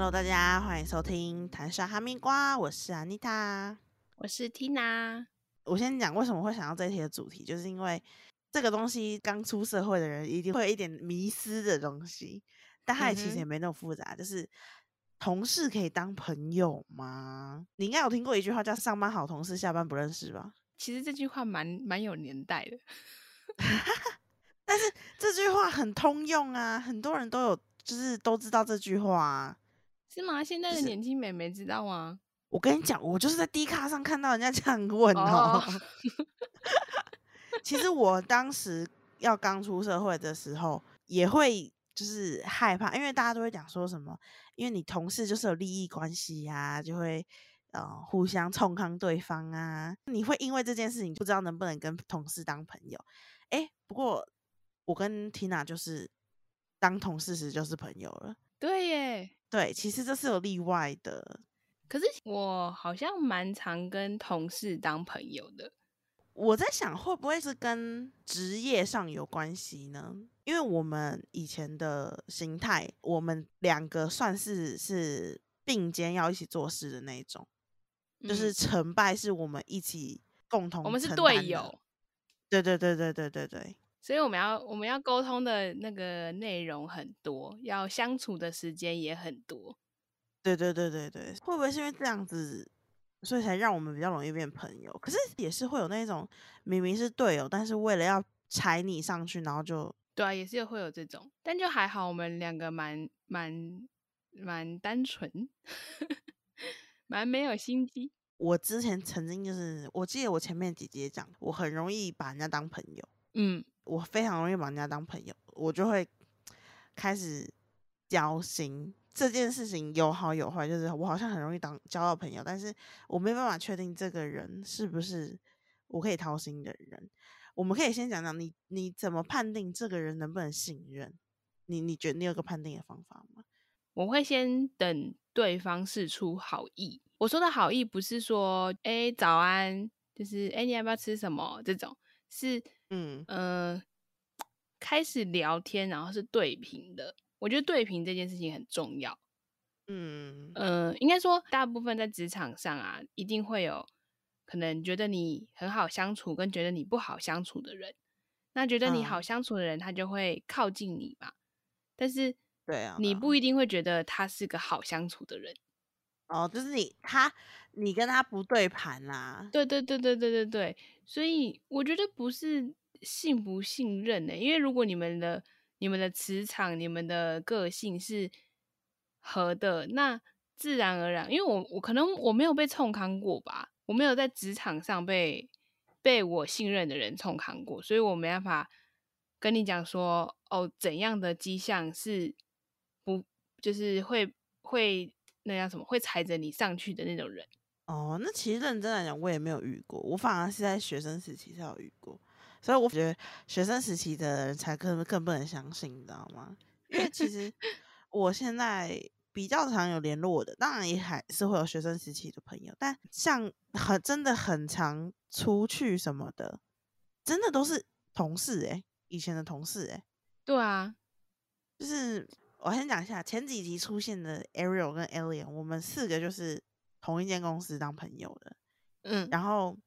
Hello，大家欢迎收听《谈沙哈密瓜》，我是 Anita，，我是 Tina。我先讲为什么会想到这一题的主题，就是因为这个东西刚出社会的人一定会有一点迷失的东西，但它其实也没那么复杂，就是同事可以当朋友吗？你应该有听过一句话叫“上班好同事，下班不认识”吧？其实这句话蛮蛮有年代的，但是这句话很通用啊，很多人都有，就是都知道这句话，是吗？现在的年轻美眉知道吗？我跟你讲，我就是在 D 卡上看到人家这样问哦。其实我当时要刚出社会的时候，也会就是害怕，因为大家都会讲说什么，因为你同事就是有利益关系呀，就会呃互相冲康对方啊。你会因为这件事情不知道能不能跟同事当朋友。哎，不过我跟 Tina 就是当同事时就是朋友了。对耶，对，其实这是有例外的。可是我好像蛮常跟同事当朋友的。我在想，会不会是跟职业上有关系呢？因为我们以前的形态，我们两个算是是并肩要一起做事的那种，就是成败是我们一起共同。我们是队友。对对对对对对对。所以我们要我们要沟通的那个内容很多，要相处的时间也很多。对对对对对，会不会是因为这样子，所以才让我们比较容易变朋友？可是也是会有那种明明是队友，但是为了要踩你上去，然后就对啊，也是会有这种，但就还好，我们两个蛮蛮蛮单纯，蛮没有心机。我之前曾经就是，我记得我前面姐姐讲，我很容易把人家当朋友，嗯，我非常容易把人家当朋友，我就会开始交心。这件事情有好有坏，就是我好像很容易当交到朋友，但是我没办法确定这个人是不是我可以掏心的人。我们可以先讲讲你你怎么判定这个人能不能信任？你你觉得你有个判定的方法吗？我会先等对方示出好意。我说的好意不是说哎早安，就是哎你要不要吃什么这种，是嗯嗯开始聊天，然后是对平的。我觉得对平这件事情很重要，嗯嗯，应该说大部分在职场上啊，一定会有可能觉得你很好相处，跟觉得你不好相处的人。那觉得你好相处的人，他就会靠近你嘛。但是，对啊，你不一定会觉得他是个好相处的人。哦，就是你他你跟他不对盘啦。对对对对对对对，所以我觉得不是信不信任呢，因为如果你们的。你们的磁场、你们的个性是合的，那自然而然，因为我我可能我没有被冲康过吧，我没有在职场上被被我信任的人冲康过，所以我没办法跟你讲说哦，怎样的迹象是不就是会会那叫什么会踩着你上去的那种人哦。那其实认真来讲，我也没有遇过，我反而是在学生时期才有遇过。所以我觉得学生时期的人才更更不能相信，你知道吗？因为其 实我现在比较常有联络的，当然也还是会有学生时期的朋友，但像很真的很常出去什么的，真的都是同事诶，以前的同事诶。对啊，就是我先讲一下前几集出现的 Ariel 跟 Alien，我们四个就是同一间公司当朋友的，嗯，然后。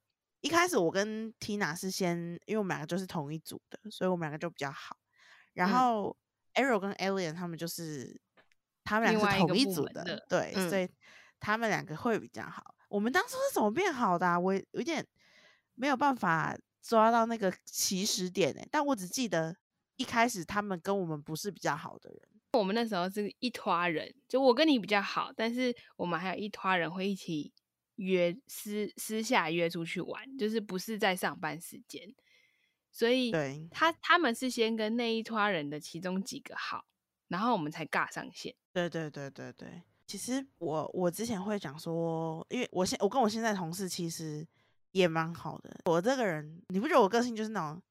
一开始我跟 Tina 是先，因为我们两个就是同一组的，所以我们两个就比较好。然后 Ariel 跟 Alien 他们就是他们两个是同一组的，对，所以他们两个会比较好。我们当初是怎么变好的？啊我有点没有办法抓到那个起始点诶，但我只记得一开始他们跟我们不是比较好的人。我们那时候是一团人，就我跟你比较好，但是我们还有一团人会一起。约私私下约出去玩，就是不是在上班时间，所以他他们是先跟那一撮人的其中几个好，然后我们才尬上线。对对对对对，其实我我之前会讲说，因为我现我跟我现在同事其实也蛮好的。我这个人，你不觉得我个性就是那种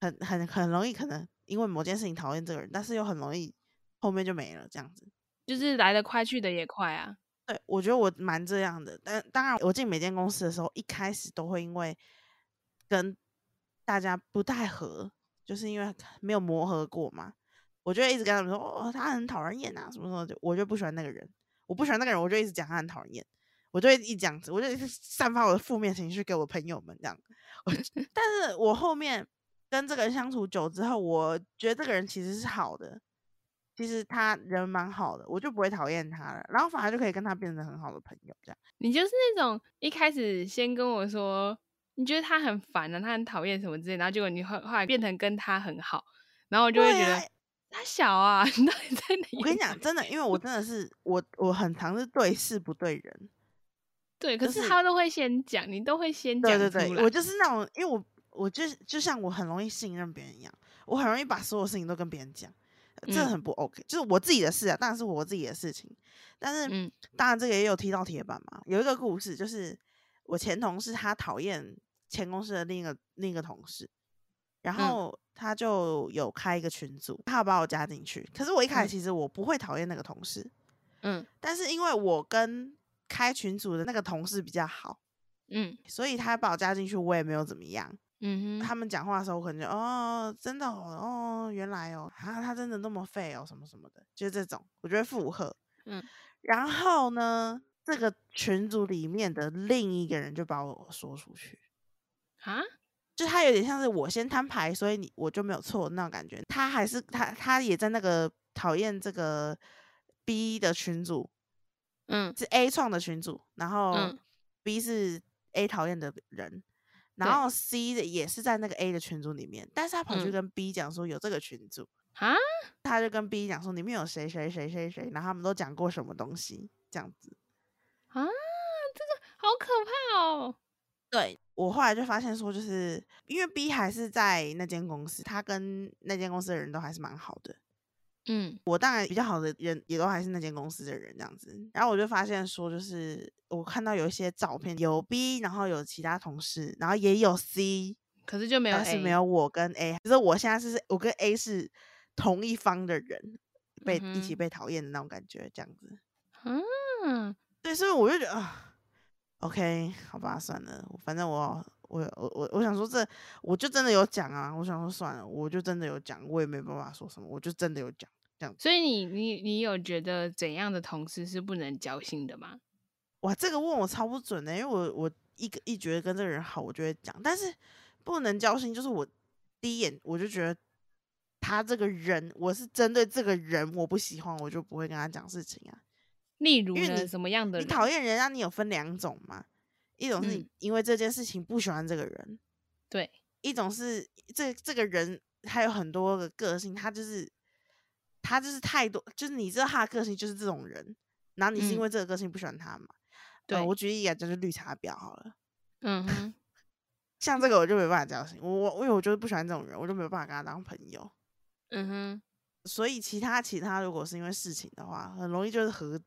很很很容易可能因为某件事情讨厌这个人，但是又很容易后面就没了这样子，就是来得快去的也快啊。对，我觉得我蛮这样的，但当然，我进每间公司的时候，一开始都会因为跟大家不太合，就是因为没有磨合过嘛。我就一直跟他们说，哦，他很讨人厌啊，什么什么，就我就不喜欢那个人，我不喜欢那个人，我就一直讲他很讨人厌，我就会一讲，我就散发我的负面情绪给我朋友们这样。但是我后面跟这个人相处久之后，我觉得这个人其实是好的，其实他人蛮好的，我就不会讨厌他了，然后反而就可以跟他变成很好的朋友。这样，你就是那种一开始先跟我说你觉得他很烦啊，他很讨厌什么之类，然后结果你后后来变成跟他很好，然后我就会觉得他小啊，你到底在哪？我跟你讲，真的，因为我真的是我我很常是对事不对人。对，可是他都会先讲，你都会先讲对对对，我就是那种，因为我我就就像我很容易信任别人一样，我很容易把所有事情都跟别人讲，这很不 OK。就是我自己的事啊，当然是我自己的事情。但是，当然这个也有踢到铁板嘛。有一个故事，就是我前同事他讨厌前公司的另一个另一个同事，然后他就有开一个群组，他要把我加进去。可是我一开始其实我不会讨厌那个同事，嗯，但是因为我跟开群组的那个同事比较好，嗯，所以他把我加进去，我也没有怎么样，嗯哼。他们讲话的时候，我可能就哦，真的哦，原来哦，啊，他真的那么废哦，什么什么的，就是这种，我觉得附和，嗯。然后呢，这个群组里面的另一个人就把我说出去，啊，就他有点像是我先摊牌，所以你我就没有错那种感觉。他还是他，他也在那个讨厌这个 B 的群组。嗯，是 A 创的群组，然后 B 是 A 讨厌的人，然后 C 的也是在那个 A 的群组里面，但是他跑去跟 B 讲说有这个群组啊，他就跟 B 讲说里面有谁谁谁谁谁，然后他们都讲过什么东西这样子啊，这个好可怕哦。对我后来就发现说，就是因为 B 还是在那间公司，他跟那间公司的人都还是蛮好的。嗯，我当然比较好的人也都还是那间公司的人这样子，然后我就发现说，就是我看到有一些照片，有 B，然后有其他同事，然后也有 C，可是就没有，但是没有我跟 A，就是我现在是我跟 A 是同一方的人，被一起被讨厌的那种感觉，这样子。嗯，对，所以我就觉得啊，OK，好吧，算了，反正我我我我我想说这，我就真的有讲啊，我想说算了，我就真的有讲，我也没办法说什么，我就真的有讲。所以你你你有觉得怎样的同事是不能交心的吗？哇，这个问我超不准的，因为我我一个一觉得跟这个人好，我就会讲。但是不能交心，就是我第一眼我就觉得他这个人，我是针对这个人我不喜欢，我就不会跟他讲事情啊。例如呢，什么样的？你讨厌人，家，你有分两种嘛？一种是因为这件事情不喜欢这个人，对；一种是这这个人他有很多个个性，他就是。他就是太多，就是你知道他的个性就是这种人，然后你是因为这个个性不喜欢他嘛？对，我举例来讲，就是绿茶婊好了。嗯 哼，像这个我就没办法交心，我我因为我就是不喜欢这种人，我就没有办法跟他当朋友。嗯哼，所以其他其他如果是因为事情的话，很容易就是和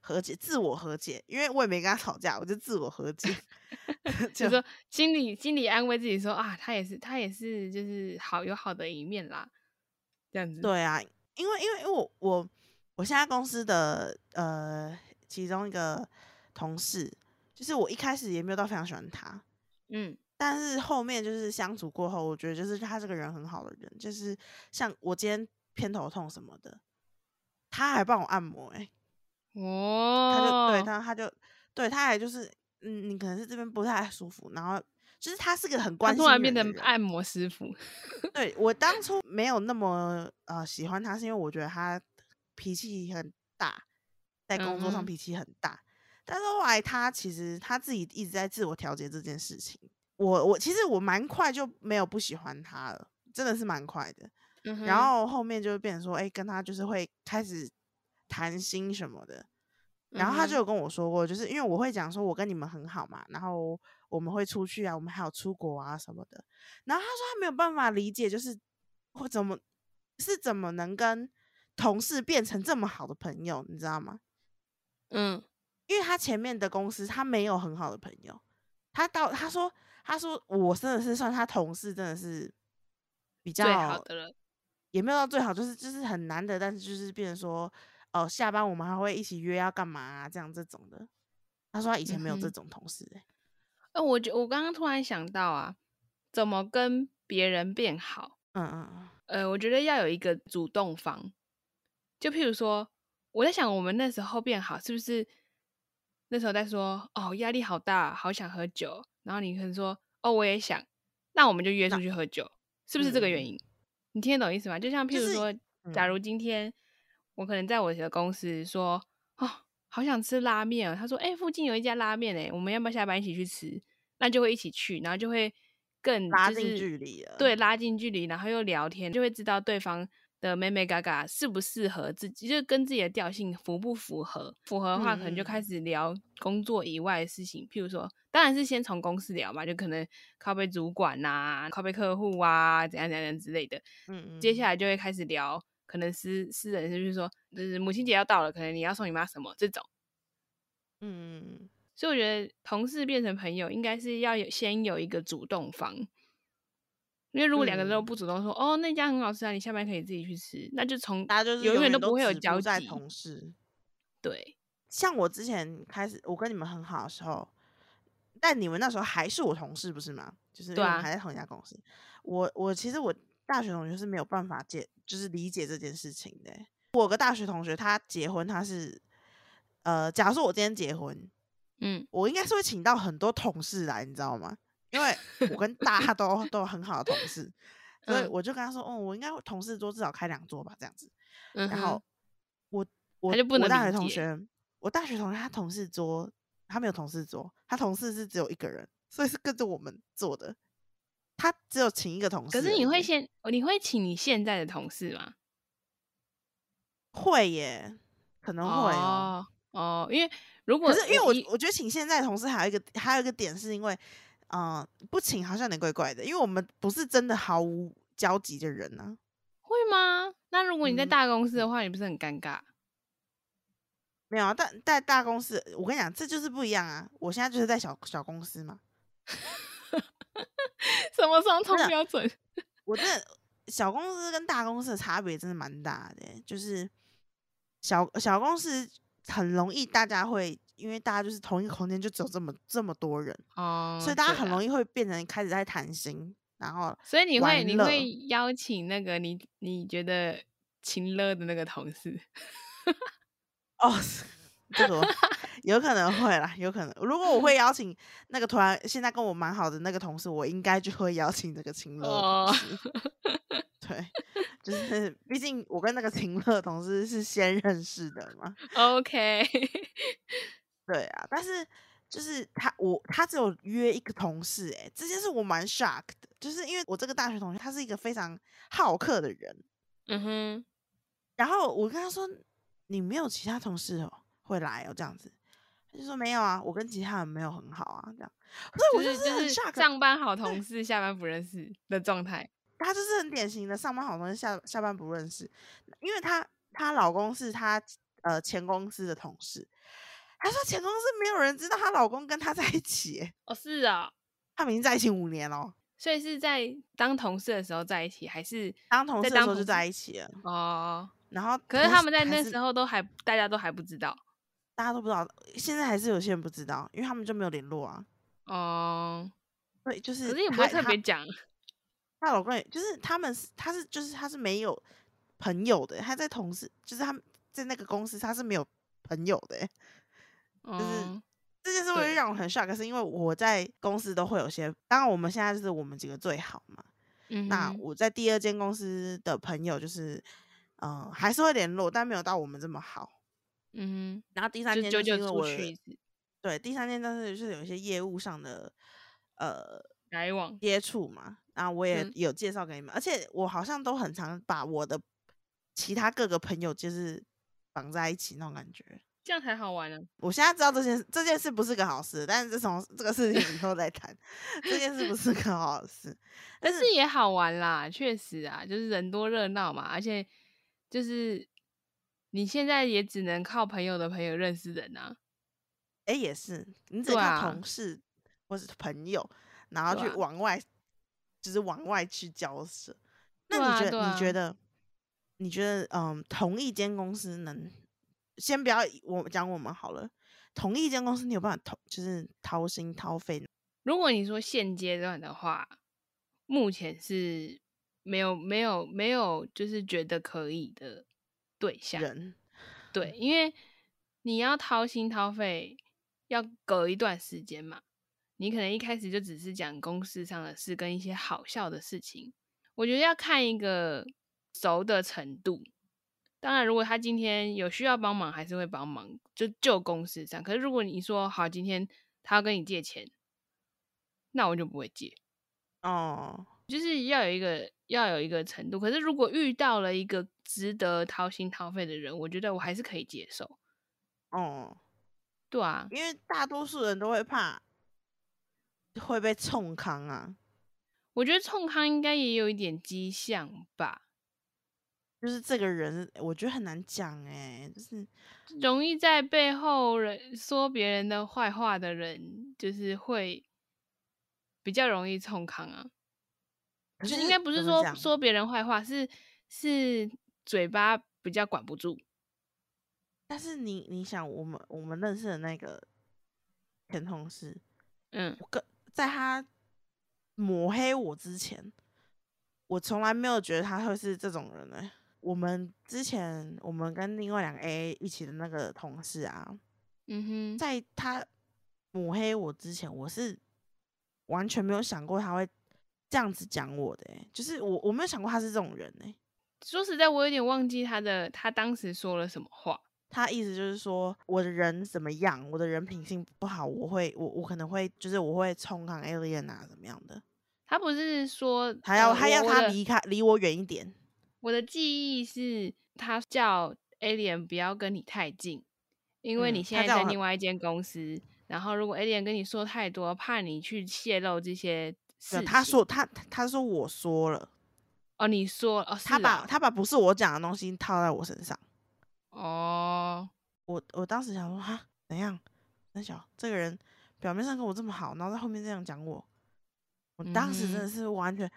和解，自我和解，因为我也没跟他吵架，我就自我和解，就说心里心里安慰自己说啊，他也是他也是就是好有好的一面啦，这样子。对啊。因为因为因为我我我现在公司的呃其中一个同事，就是我一开始也没有到非常喜欢他，嗯，但是后面就是相处过后，我觉得就是他这个人很好的人，就是像我今天偏头痛什么的，他还帮我按摩，哎，哦，他就对他他就对他还就是嗯，你可能是这边不太舒服，然后。就是他是个很关心，突然变成按摩师傅。对我当初没有那么呃喜欢他，是因为我觉得他脾气很大，在工作上脾气很大。但是后来他其实他自己一直在自我调节这件事情。我我其实我蛮快就没有不喜欢他了，真的是蛮快的。然后后面就变成说，哎，跟他就是会开始谈心什么的。然后他就有跟我说过，就是因为我会讲说我跟你们很好嘛，然后。我们会出去啊，我们还有出国啊什么的。然后他说他没有办法理解，就是或怎么是怎么能跟同事变成这么好的朋友，你知道吗？嗯，因为他前面的公司他没有很好的朋友，他到他说他说我真的是算他同事，真的是比较好的了，也没有到最好，就是就是很难得，但是就是变成说哦，下班我们还会一起约要干嘛啊这样这种的。他说他以前没有这种同事哎。我我刚刚突然想到啊，怎么跟别人变好？嗯嗯嗯。呃，我觉得要有一个主动方，就譬如说，我在想，我们那时候变好，是不是那时候在说哦，压力好大，好想喝酒，然后你可能说哦，我也想，那我们就约出去喝酒，是不是这个原因？你听得懂意思吗？就像譬如说，假如今天我可能在我的公司说哦，好想吃拉面，他说哎，附近有一家拉面哎，我们要不要下班一起去吃？那就会一起去，然后就会更拉近距离了，对，拉近距离，然后又聊天，就会知道对方。的妹妹嘎嘎适不适合自己，就跟自己的调性符不符合？符合的话，可能就开始聊工作以外的事情。譬如说，当然是先从公司聊嘛，就可能靠背主管呐，靠背客户啊，怎样怎样之类的。嗯嗯。接下来就会开始聊，可能私私人，就是说，就是母亲节要到了，可能你要送你妈什么这种。嗯。所以我觉得，同事变成朋友，应该是要有先有一个主动方。因为如果两个人都不主动说哦那家很好吃啊，你下班可以自己去吃，那就从大家就是永远都不会有交集。同事，对，像我之前开始我跟你们很好的时候，但你们那时候还是我同事不是吗？就是我们还在同一家公司。我我其实我大学同学是没有办法解，就是理解这件事情的。我有个大学同学他结婚，他是呃，假如说我今天结婚，嗯，我应该是会请到很多同事来，你知道吗？因为我跟大家都都很好的同事，所以我就跟他说：“哦，我应该同事桌至少开两桌吧，这样子。”然后我我我大学同学，我大学同学他同事桌他没有同事桌，他同事是只有一个人，所以是跟着我们坐的。他只有请一个同事。可是你会先你会请你现在的同事吗？会耶，可能会哦哦，因为如果是因为我我觉得请现在的同事还有一个还有一个点是因为。嗯，不请好像有点怪怪的，因为我们不是真的毫无交集的人呢。会吗？那如果你在大公司的话，你不是很尴尬？没有啊，但在大公司，我跟你讲，这就是不一样啊。我现在就是在小小公司嘛。什么双重标准？我这小公司跟大公司的差别真的蛮大的，就是小小公司很容易大家会。因为大家就是同一个空间，就只有这么这么多人，哦，所以大家很容易会变成开始在谈心，然后所以你会你会邀请那个你你觉得亲热的那个同事，哦，这个有可能会啦，有可能。如果我会邀请那个团现在跟我蛮好的那个同事，我应该就会邀请这个秦乐同事。对，就是毕竟我跟那个秦乐同事是先认识的嘛。OK。对啊，但是就是他我他只有约一个同事，哎，这件事我蛮 shock 的，就是因为我这个大学同学他是一个非常好客的人，嗯哼，然后我跟他说你没有其他同事哦会来哦这样子，他就说没有啊，我跟其他人没有很好啊这样，所以我就是上班好同事下班不认识的状态，他就是很典型的上班好同事下下班不认识，因为他她老公是她呃前公司的同事。她说前公司没有人知道她老公跟她在一起。哦，是啊，他们已经在一起五年了。所以是在当同事的时候在一起，还是当同事的时候就在一起了？哦。然后，可是他们在那时候都还大家都还不知道，大家都不知道。现在还是有些人不知道，因为他们就没有联络啊。哦。对，就是。可是也不会特别讲。她老公也就是他们是他是就是他是没有朋友的，他在同事就是他们在那个公司他是没有朋友的。就是这件事会让我很 shock，是因为我在公司都会有些，当然我们现在就是我们几个最好嘛。嗯，那我在第二间公司的朋友就是，嗯，还是会联络，但没有到我们这么好。嗯，然后第三天就是因为我，对，第三天但是就是有一些业务上的呃来往接触嘛，然后我也有介绍给你们，而且我好像都很常把我的其他各个朋友就是绑在一起那种感觉。这样才好玩呢。我现在知道这件这件事不是个好事，但是这从这个事情以后再谈。这件事不是个好事，但是也好玩啦，确实啊，就是人多热闹嘛，而且就是你现在也只能靠朋友的朋友认识人啊。哎，也是，你只靠同事或是朋友，然后去往外，就是往外去交涉。那你觉得？你觉得？你觉得？嗯，同一间公司能？先不要我讲我们好了，同一间公司你有办法掏，就是掏心掏肺。如果你说现阶段的话，目前是没有没有没有，就是觉得可以的对象。人对，因为你要掏心掏肺，要隔一段时间嘛。你可能一开始就只是讲公事上的事跟一些好笑的事情，我觉得要看一个熟的程度。当然，如果他今天有需要帮忙，还是会帮忙，就就公事上。可是如果你说好，今天他要跟你借钱，那我就不会借。哦，就是要有一个要有一个程度。可是如果遇到了一个值得掏心掏肺的人，我觉得我还是可以接受。哦，对啊，因为大多数人都会怕。会被冲康啊？我觉得冲康应该也有一点迹象吧。就是这个人，我觉得很难讲哎，就是容易在背后人说别人的坏话的人，就是会比较容易冲康啊。就应该不是说说别人坏话，是是嘴巴比较管不住。但是你你想，我们我们认识的那个前同事，嗯，我跟。在他抹黑我之前，我从来没有觉得他会是这种人呢。我们之前我们跟另外两个 A 一起的那个同事啊，嗯哼，在他抹黑我之前，我是完全没有想过他会这样子讲我的。就是我我没有想过他是这种人呢。说实在，我有点忘记他的他当时说了什么话。他意思就是说，我的人怎么样，我的人品性不好，我会，我我可能会，就是我会冲抗 alien 啊，怎么样的？他不是说他要他要他离开，离我远一点。我的记忆是他叫 alien 不要跟你太近，因为你现在在另外一间公司，然后如果 alien 跟你说太多，怕你去泄露这些事。他说他他说我说了，哦，你说哦，他把他把不是我讲的东西套在我身上。哦，我我当时想说哈，怎样？那小这个人表面上跟我这么好，然后在后面这样讲我，我当时真的是完全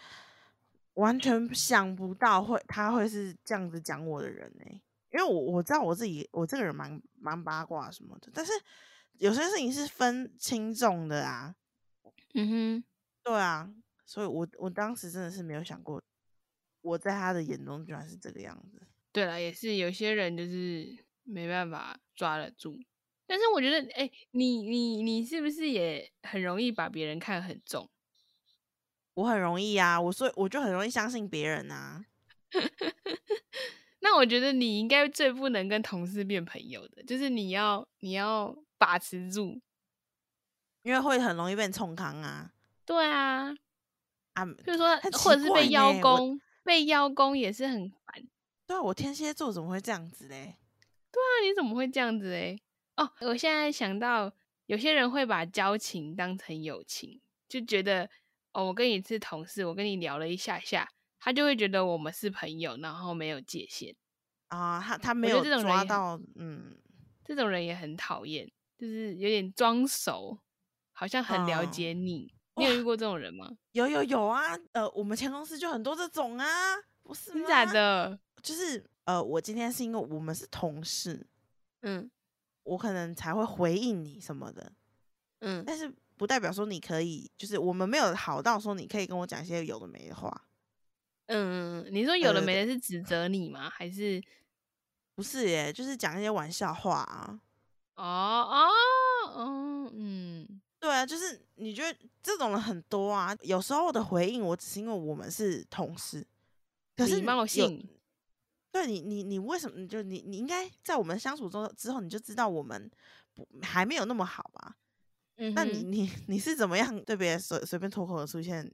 完全想不到会他会是这样子讲我的人呢。因为我我知道我自己我这个人蛮蛮八卦什么的，但是有些事情是分轻重的啊。嗯哼，对啊，所以我我当时真的是没有想过，我在他的眼中居然是这个样子。对了，也是有些人就是没办法抓得住，但是我觉得，哎，你你你是不是也很容易把别人看很重？我很容易啊，我所以我就很容易相信别人啊。那我觉得你应该最不能跟同事变朋友的，就是你要你要把持住，因为会很容易被冲康啊。对啊，啊，就是说，或者是被邀功，被邀功也是很烦。对啊，我天蝎座怎么会这样子嘞？对啊，你怎么会这样子嘞？哦，我现在想到有些人会把交情当成友情，就觉得哦，我跟你是同事，我跟你聊了一下下，他就会觉得我们是朋友，然后没有界限啊。他他没有抓到，嗯，这种人也很讨厌，就是有点装熟，好像很了解你。你有遇过这种人吗？有有有啊，呃，我们前公司就很多这种啊，不是吗？假的。就是呃，我今天是因为我们是同事，嗯，我可能才会回应你什么的，嗯，但是不代表说你可以，就是我们没有好到说你可以跟我讲一些有的没的话，嗯，你说有的没的是指责你吗？还是不是耶？就是讲一些玩笑话啊，哦哦，啊，就是你觉得这种人很多啊，有时候的回应我只是因为我们是同事，可是礼貌性。对你，你你为什么就你你应该在我们相处中之后，你就知道我们不还没有那么好吧？嗯，那你你你是怎么样对别人随随便脱口而出现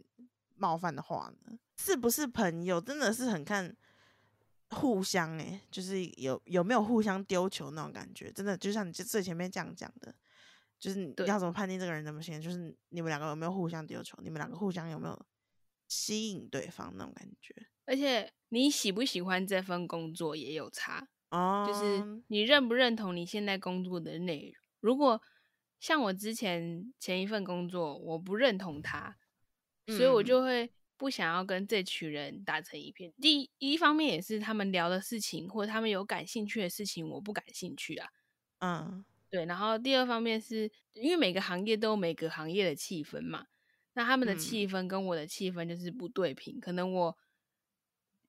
冒犯的话呢？是不是朋友真的是很看互相哎，就是有有没有互相丢球那种感觉？真的就像你最前面这样讲的，就是你要怎么判定这个人怎么行？就是你们两个有没有互相丢球？你们两个互相有没有吸引对方那种感觉？而且。你喜不喜欢这份工作也有差哦，就是你认不认同你现在工作的内容。如果像我之前前一份工作，我不认同他，所以我就会不想要跟这群人打成一片。第一方面也是他们聊的事情，或者他们有感兴趣的事情，我不感兴趣啊。嗯，对。然后第二方面是因为每个行业都有每个行业的气氛嘛，那他们的气氛跟我的气氛就是不对平，可能我。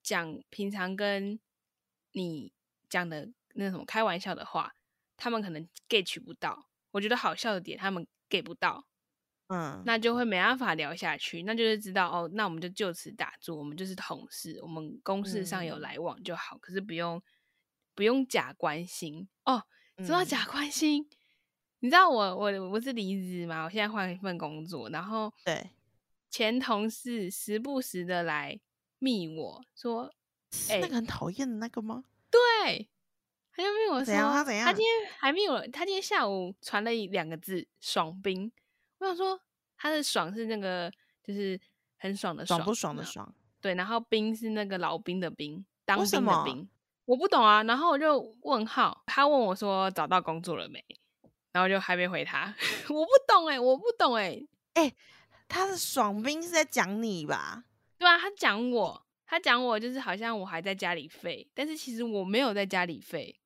讲平常跟你讲的那什么开玩笑的话，他们可能 get 取不到。我觉得好笑的点，他们 get 不到，嗯，那就会没办法聊下去。那就是知道哦，那我们就就此打住，我们就是同事，我们公事上有来往就好。可是不用不用假关心哦，说到假关心，你知道我我我是离职嘛？我现在换一份工作，然后对前同事时不时的来密我说，哎，那个很讨厌的那个吗？对。他就密我说，他怎样？他今天还密我，他今天下午传了两个字“爽兵”。我想说，他的“爽”是那个，就是很爽的爽，不爽的爽。对，然后“兵”是那个老兵的兵，当兵的兵。我不懂啊，然后我就问号。他问我说：“找到工作了没？”然后就还没回他。我不懂哎，我不懂哎哎，他的“爽兵”是在讲你吧？对啊，他讲我，他讲我就是好像我还在家里废，但是其实我没有在家里废。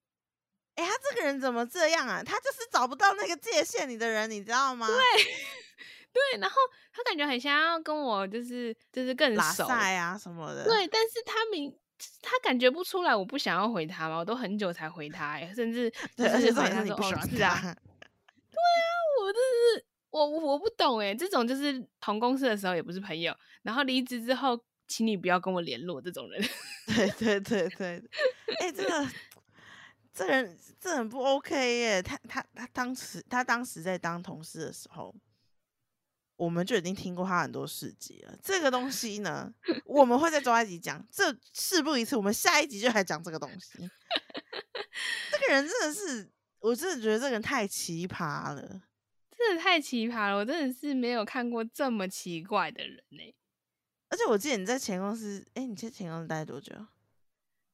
哎，他这个人怎么这样啊？他就是找不到那个界限里的人，你知道吗？对，对，然后他感觉很想要跟我，就是就是更熟啊什么的。对，但是他明他感觉不出来，我不想要回他嘛，我都很久才回他，甚至 就是回他说哦是啊，对啊，我就是我我不懂哎，这种就是同公司的时候也不是朋友，然后离职之后，请你不要跟我联络这种人。对对对对，哎，这个。这人这很不 OK 耶！他他他当时他当时在当同事的时候，我们就已经听过他很多事迹了。这个东西呢，我们会在周一集讲。这事不宜迟，我们下一集就来讲这个东西。这个人真的是，我真的觉得这个人太奇葩了，真的太奇葩了！我真的是没有看过这么奇怪的人呢。而且我记得你在前公司，哎，你在前公司待多久？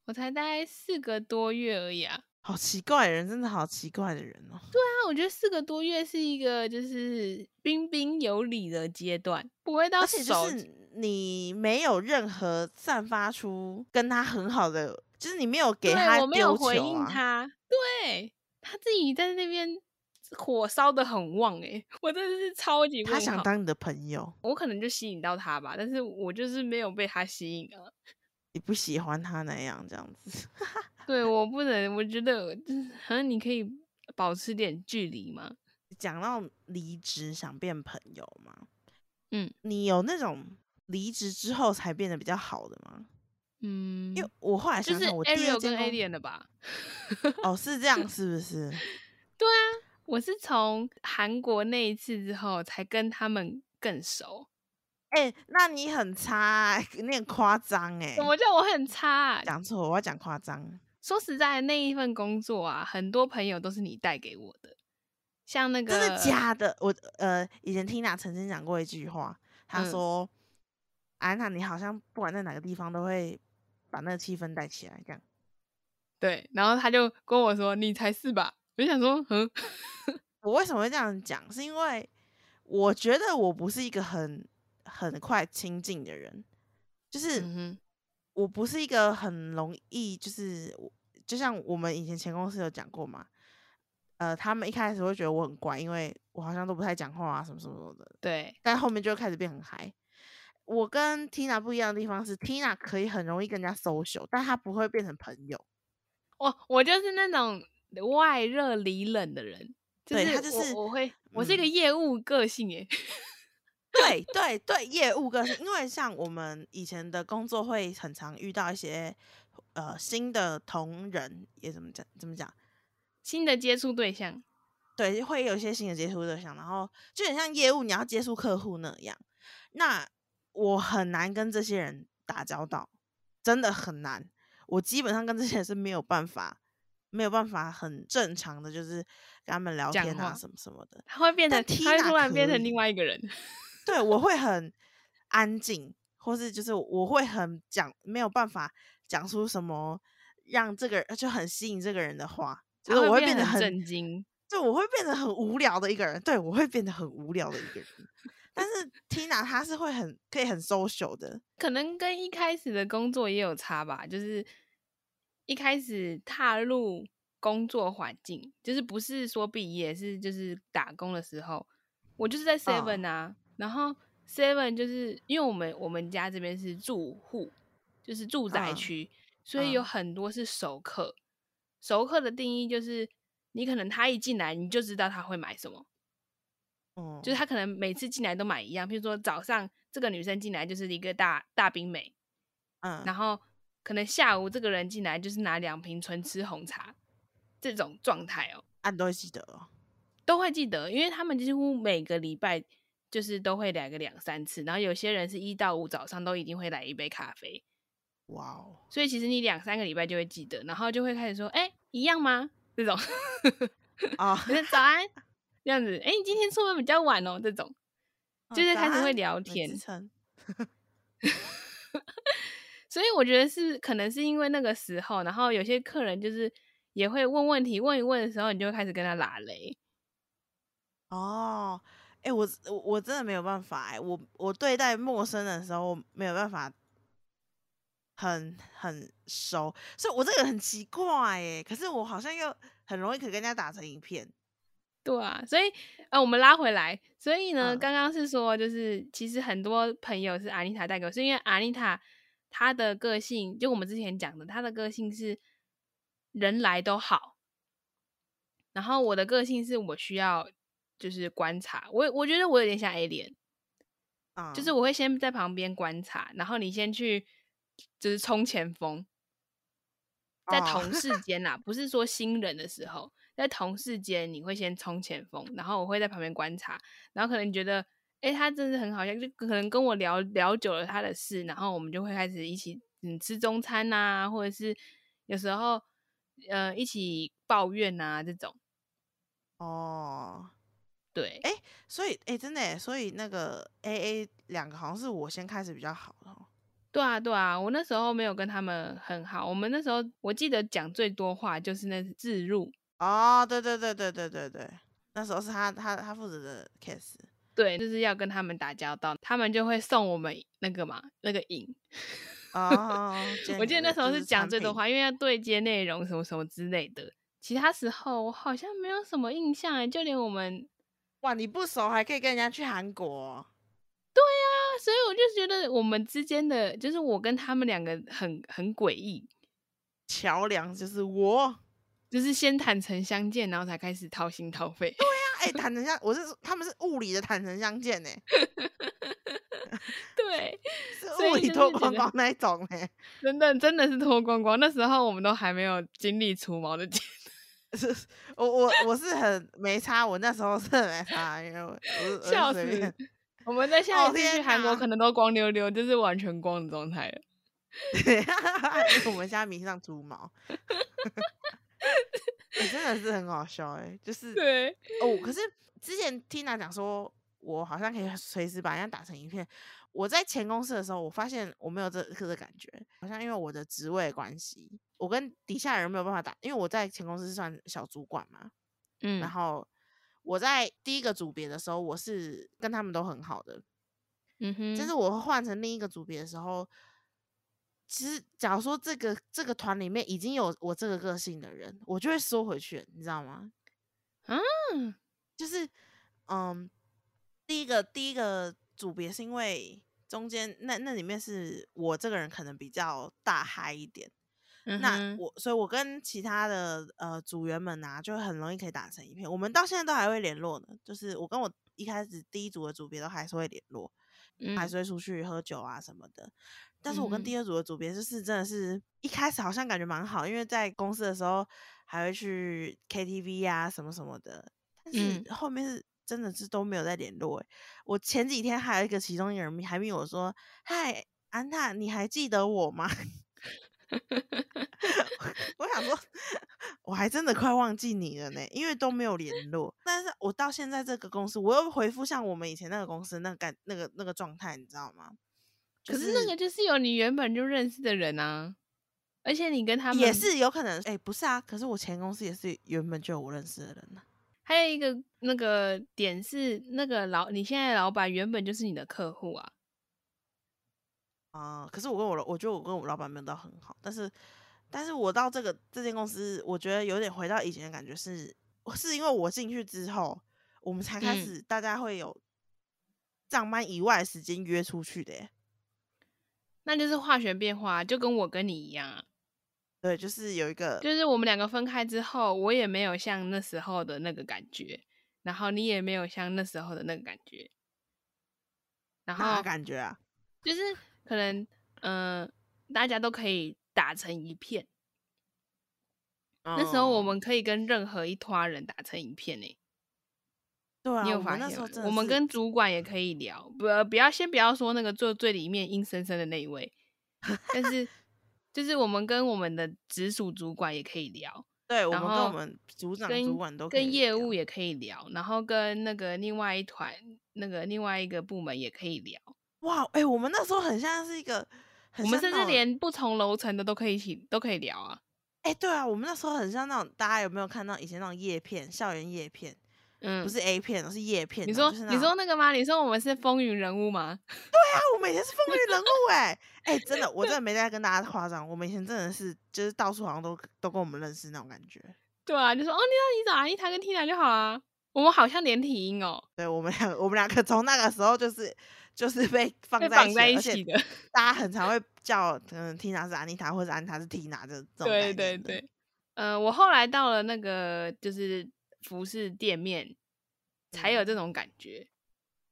我才待四个多月而已啊。好奇怪的人，真的好奇怪的人哦。对啊，我觉得四个多月是一个就是彬彬有礼的阶段，不会到手。你没有任何散发出跟他很好的，就是你没有给他，我没有回应他。对他自己在那边火烧的很旺哎，我真的是超级。他想当你的朋友，我可能就吸引到他吧，但是我就是没有被他吸引啊。你不喜欢他那样这样子。对，我不能，我觉得好像你可以保持点距离嘛。讲到离职想变朋友吗？嗯，你有那种离职之后才变得比较好的吗？嗯，因为我后来想想，我第二跟 A 点的吧？哦，是这样，是不是？对啊，我是从韩国那一次之后才跟他们更熟。哎，那你很差，你很夸张哎。什么叫我很差？讲错，我要讲夸张。说实在，那一份工作啊，很多朋友都是你带给我的。像那个真的假的？我呃，以前 Tina 曾经讲过一句话，她说：“安娜，你好像不管在哪个地方，都会把那个气氛带起来。”这样。对，然后他就跟我说：“你才是吧？”我就想说：“嗯，我为什么会这样讲？是因为我觉得我不是一个很很快亲近的人，就是我不是一个很容易就是。”就像我们以前前公司有讲过嘛，呃，他们一开始会觉得我很乖，因为我好像都不太讲话啊，什么什么的。对。但后面就开始变很嗨。我跟 Tina 不一样的地方是，Tina 可以很容易跟人家 social，但她不会变成朋友。我我就是那种外热里冷的人。对，他就是我会，我是一个业务个性耶。对对对，业务个性，因为像我们以前的工作会很常遇到一些。呃，新的同仁也怎么讲？怎么讲？新的接触对象，对，会有一些新的接触对象，然后就很像业务，你要接触客户那样。那我很难跟这些人打交道，真的很难。我基本上跟这些人是没有办法，没有办法很正常的，就是跟他们聊天啊，什么什么的。他会变成，他会突然变成另外一个人。对，我会很安静，或是就是我会很讲，没有办法。讲出什么让这个人就很吸引这个人的话，就是我会变得很震惊，就我会变得很无聊的一个人。对我会变得很无聊的一个人。但是 Tina 她是会很可以很 social 的，可能跟一开始的工作也有差吧。就是一开始踏入工作环境，就是不是说毕业，是就是打工的时候，我就是在 Seven 啊，然后 Seven 就是因为我们我们家这边是住户。就是住宅区，所以有很多是熟客。熟客的定义就是你可能他一进来你就知道他会买什么，嗯，就是他可能每次进来都买一样，譬如说早上这个女生进来就是一个大大冰美，嗯，然后可能下午这个人进来就是拿两瓶纯吃红茶，这种状态哦，啊都会记得哦，都会记得，因为他们几乎每个礼拜就是都会来个两三次，然后有些人是一到五早上都一定会来一杯咖啡。哇哦！所以其实你两三个礼拜就会记得，然后就会开始说：“哎，一样吗？”这种 啊，早安这样子。哎，你今天出门比较晚哦，这种就是开始会聊天。所以我觉得是可能是因为那个时候，然后有些客人就是也会问问题，问一问的时候，你就会开始跟他拉雷。哦，哎，我我我真的没有办法哎，我我对待陌生的时候没有办法。很很熟，所以我这个很奇怪哎，可是我好像又很容易可跟人家打成一片。对啊，所以呃，我们拉回来，所以呢，刚刚是说，就是其实很多朋友是阿妮塔带给我，是因为阿妮塔她的个性，就我们之前讲的，她的个性是人来都好，然后我的个性是我需要就是观察，我我觉得我有点像 A 脸啊，就是我会先在旁边观察，然后你先去。就是冲前锋，在同事 间呐，不是说新人的时候，在同事间你会先冲前锋，然后我会在旁边观察，然后可能你觉得，哎，他真的很好笑，就可能跟我聊聊久了他的事，然后我们就会开始一起嗯吃中餐呐，或者是有时候呃一起抱怨呐这种。哦，对，哎，所以哎真的，所以那个 A A 两个好像是我先开始比较好的。对啊，对啊，我那时候没有跟他们很好。我们那时候我记得讲最多话就是那自入哦，对对对对对对对，那时候是他他他负责的 case，对，就是要跟他们打交道，他们就会送我们那个嘛那个影哦，我记得那时候是讲最多话，因为要对接内容什么什么之类的。其他时候我好像没有什么印象哎，就连我们哇，你不熟还可以跟人家去韩国。所以我就觉得我们之间的，就是我跟他们两个很很诡异。桥梁就是我，就是先坦诚相见，然后才开始掏心掏肺。对呀，哎，坦诚相，我是他们是物理的坦诚相见呢。对，是物理脱光光那一种呢。真的真的是脱光光，那时候我们都还没有经历除毛的阶段。是，我我我是很没差，我那时候是很没差，因为我我笑死。我们在下一次去韩国可能都光溜溜，就是完全光的状态了。对，我们现在迷上猪毛，你真的是很好笑哎，就是对哦。可是之前 Tina 讲说，我好像可以随时把人家打成一片。我在前公司的时候，我发现我没有这这个感觉，好像因为我的职位关系，我跟底下人没有办法打，因为我在前公司算小主管嘛，嗯，然后。我在第一个组别的时候，我是跟他们都很好的，嗯哼。就是我换成另一个组别的时候，其实假如说这个这个团里面已经有我这个个性的人，我就会缩回去，你知道吗？嗯，就是嗯，第一个第一个组别是因为中间那那里面是我这个人可能比较大嗨一点。那我，所以我跟其他的呃组员们啊，就很容易可以打成一片。我们到现在都还会联络呢，就是我跟我一开始第一组的组别都还是会联络，还是会出去喝酒啊什么的。但是我跟第二组的组别就是真的是一开始好像感觉蛮好，因为在公司的时候还会去 KTV 啊什么什么的。但是后面是真的是都没有再联络。我前几天还有一个其中一个人还问我说：“嗨，安娜，你还记得我吗？” 我想说，我还真的快忘记你了呢，因为都没有联络。但是我到现在这个公司，我又回复像我们以前那个公司那个感那个那个状态，你知道吗？可是那个就是有你原本就认识的人啊，而且你跟他们也是有可能。哎，不是啊，可是我前公司也是原本就有我认识的人呢。还有一个那个点是，那个老你现在老板原本就是你的客户啊。啊，可是我跟我我觉得我跟我老板没有到很好，但是，但是我到这个这间公司，我觉得有点回到以前的感觉，是是因为我进去之后，我们才开始大家会有上班以外的时间约出去的，那就是化学变化，就跟我跟你一样啊。对，就是有一个，就是我们两个分开之后，我也没有像那时候的那个感觉，然后你也没有像那时候的那个感觉，然后感觉啊，就是可能嗯，大家都可以打成一片。那时候我们可以跟任何一团人打成一片呢。对啊，你有发现吗？我们跟主管也可以聊，不不要先不要说那个坐最里面阴森森的那一位，但是就是我们跟我们的直属主管也可以聊。对，我们跟我们组长、主管都跟业务也可以聊，然后跟那个另外一团那个另外一个部门也可以聊。哇，哎，我们那时候很像是一个，我们甚至连不同楼层的都可以一起都可以聊啊。哎，对啊，我们那时候很像那种，大家有没有看到以前那种叶片，校园叶片？嗯，不是 A 片，而是叶片。你说你说那个吗？你说我们是风云人物吗？对啊，我们以前是风云人物哎哎，真的，我真的 没在跟大家夸张，我们以前真的是就是到处好像都都跟我们认识那种感觉。对啊，你说哦，你你找阿姨谈个 Tina 就好啊。我们好像连体婴哦。对我们两 我们两个从那个时候就是就是被 放在在一起的，大家很常会叫嗯 Tina 是安妮塔，或者安妮塔是 Tina 这种。对对对。嗯，我后来到了那个就是服饰店面，才有这种感觉，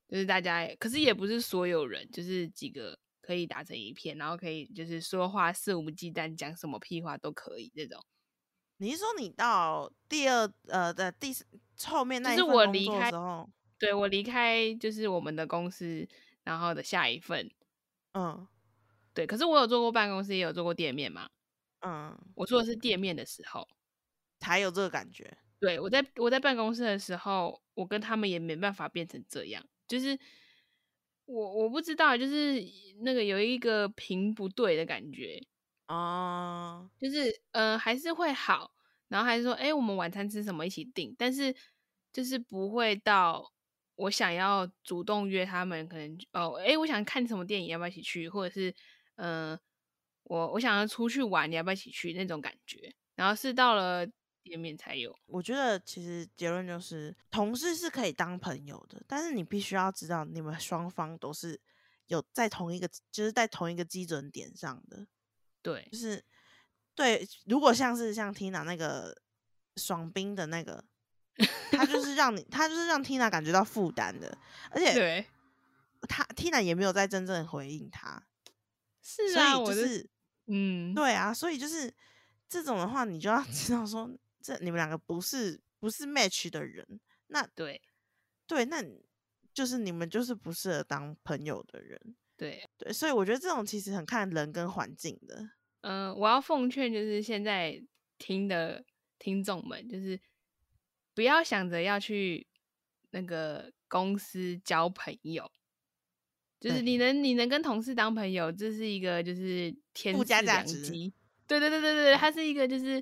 就是大家，可是也不是所有人，就是几个可以打成一片，然后可以就是说话肆无忌惮，讲什么屁话都可以这种。你是说你到第二呃的第后面那是我离开时候，对我离开就是我们的公司，然后的下一份，嗯，对，可是我有做过办公室，也有做过店面嘛。嗯，我做的是店面的时候才有这个感觉。对我在我在办公室的时候，我跟他们也没办法变成这样。就是我我不知道，就是那个有一个频不对的感觉哦。就是嗯，还是会好，然后还是说，哎，我们晚餐吃什么一起订，但是就是不会到我想要主动约他们，可能哦，哎，我想看什么电影，要不要一起去，或者是嗯。我我想要出去玩，你要不要一起去？那种感觉，然后是到了见面才有。我觉得其实结论就是，同事是可以当朋友的，但是你必须要知道，你们双方都是有在同一个，就是在同一个基准点上的。对，就是对。如果像是像 Tina 那个爽兵的那个，他就是让你，他就是让 Tina 感觉到负担的，而且对，他 Tina 也没有在真正回应他。是啊，我是。嗯，对啊，所以就是这种的话，你就要 知道说，这你们两个不是不是 match 的人，那对对，那就是你们就是不适合当朋友的人，对对，所以我觉得这种其实很看人跟环境的。嗯，我要奉劝就是现在听的听众们，就是不要想着要去那个公司交朋友。就是你能你能跟同事当朋友，这是一个就是天赐良机。对对对对对，它是一个就是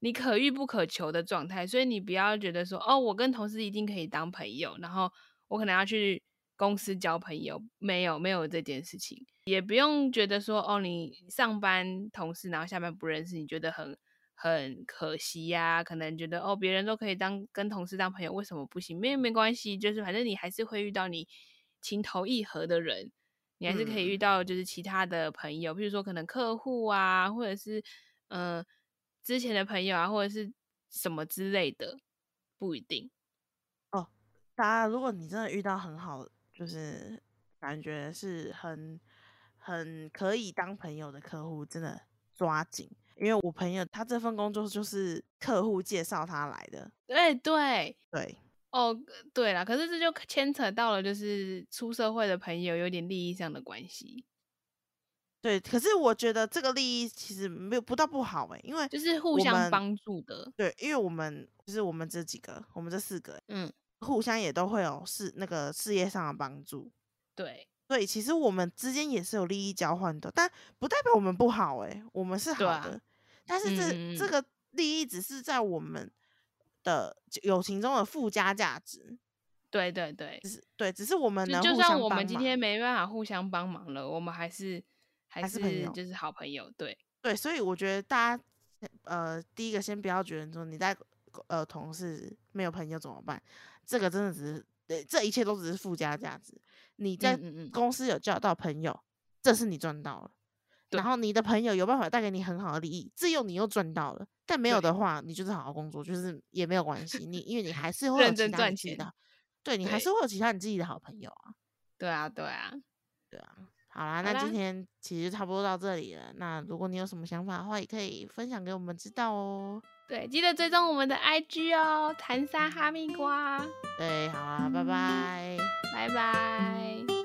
你可遇不可求的状态，所以你不要觉得说哦，我跟同事一定可以当朋友，然后我可能要去公司交朋友，没有没有这件事情，也不用觉得说哦，你上班同事然后下班不认识，你觉得很很可惜呀？可能觉得哦，别人都可以当跟同事当朋友，为什么不行？没没关系，就是反正你还是会遇到你。情投意合的人，你还是可以遇到，就是其他的朋友，比如说可能客户啊，或者是嗯之前的朋友啊，或者是什么之类的，不一定哦。大家，如果你真的遇到很好，就是感觉是很很可以当朋友的客户，真的抓紧，因为我朋友他这份工作就是客户介绍他来的。对对对。哦，对了，可是这就牵扯到了，就是出社会的朋友有点利益上的关系。对，可是我觉得这个利益其实没有不到不好哎，因为就是互相帮助的。对，因为我们就是我们这几个，我们这四个，嗯，互相也都会有事那个事业上的帮助。对，所以其实我们之间也是有利益交换的，但不代表我们不好哎，我们是好的。但是这这个利益只是在我们。的友情中的附加价值，对对对，只是对，只是我们能就算我们今天没办法互相帮忙了，我们还是还是朋友，就是好朋友，对对，所以我觉得大家呃，第一个先不要觉得说你在呃同事没有朋友怎么办，这个真的只是对，这一切都只是附加价值。你在公司有交到朋友，这是你赚到了。然后你的朋友有办法带给你很好的利益，自用你又赚到了。但没有的话，你就是好好工作，就是也没有关系。你因为你还是会认真赚钱的，对你还是会有其他你自己的好朋友啊。对啊，对啊，对啊。好啦，那今天其实差不多到这里了。那如果你有什么想法的话，也可以分享给我们知道哦。对，记得追踪我们的 IG 哦，弹沙哈密瓜。对，好啊，拜拜，拜拜。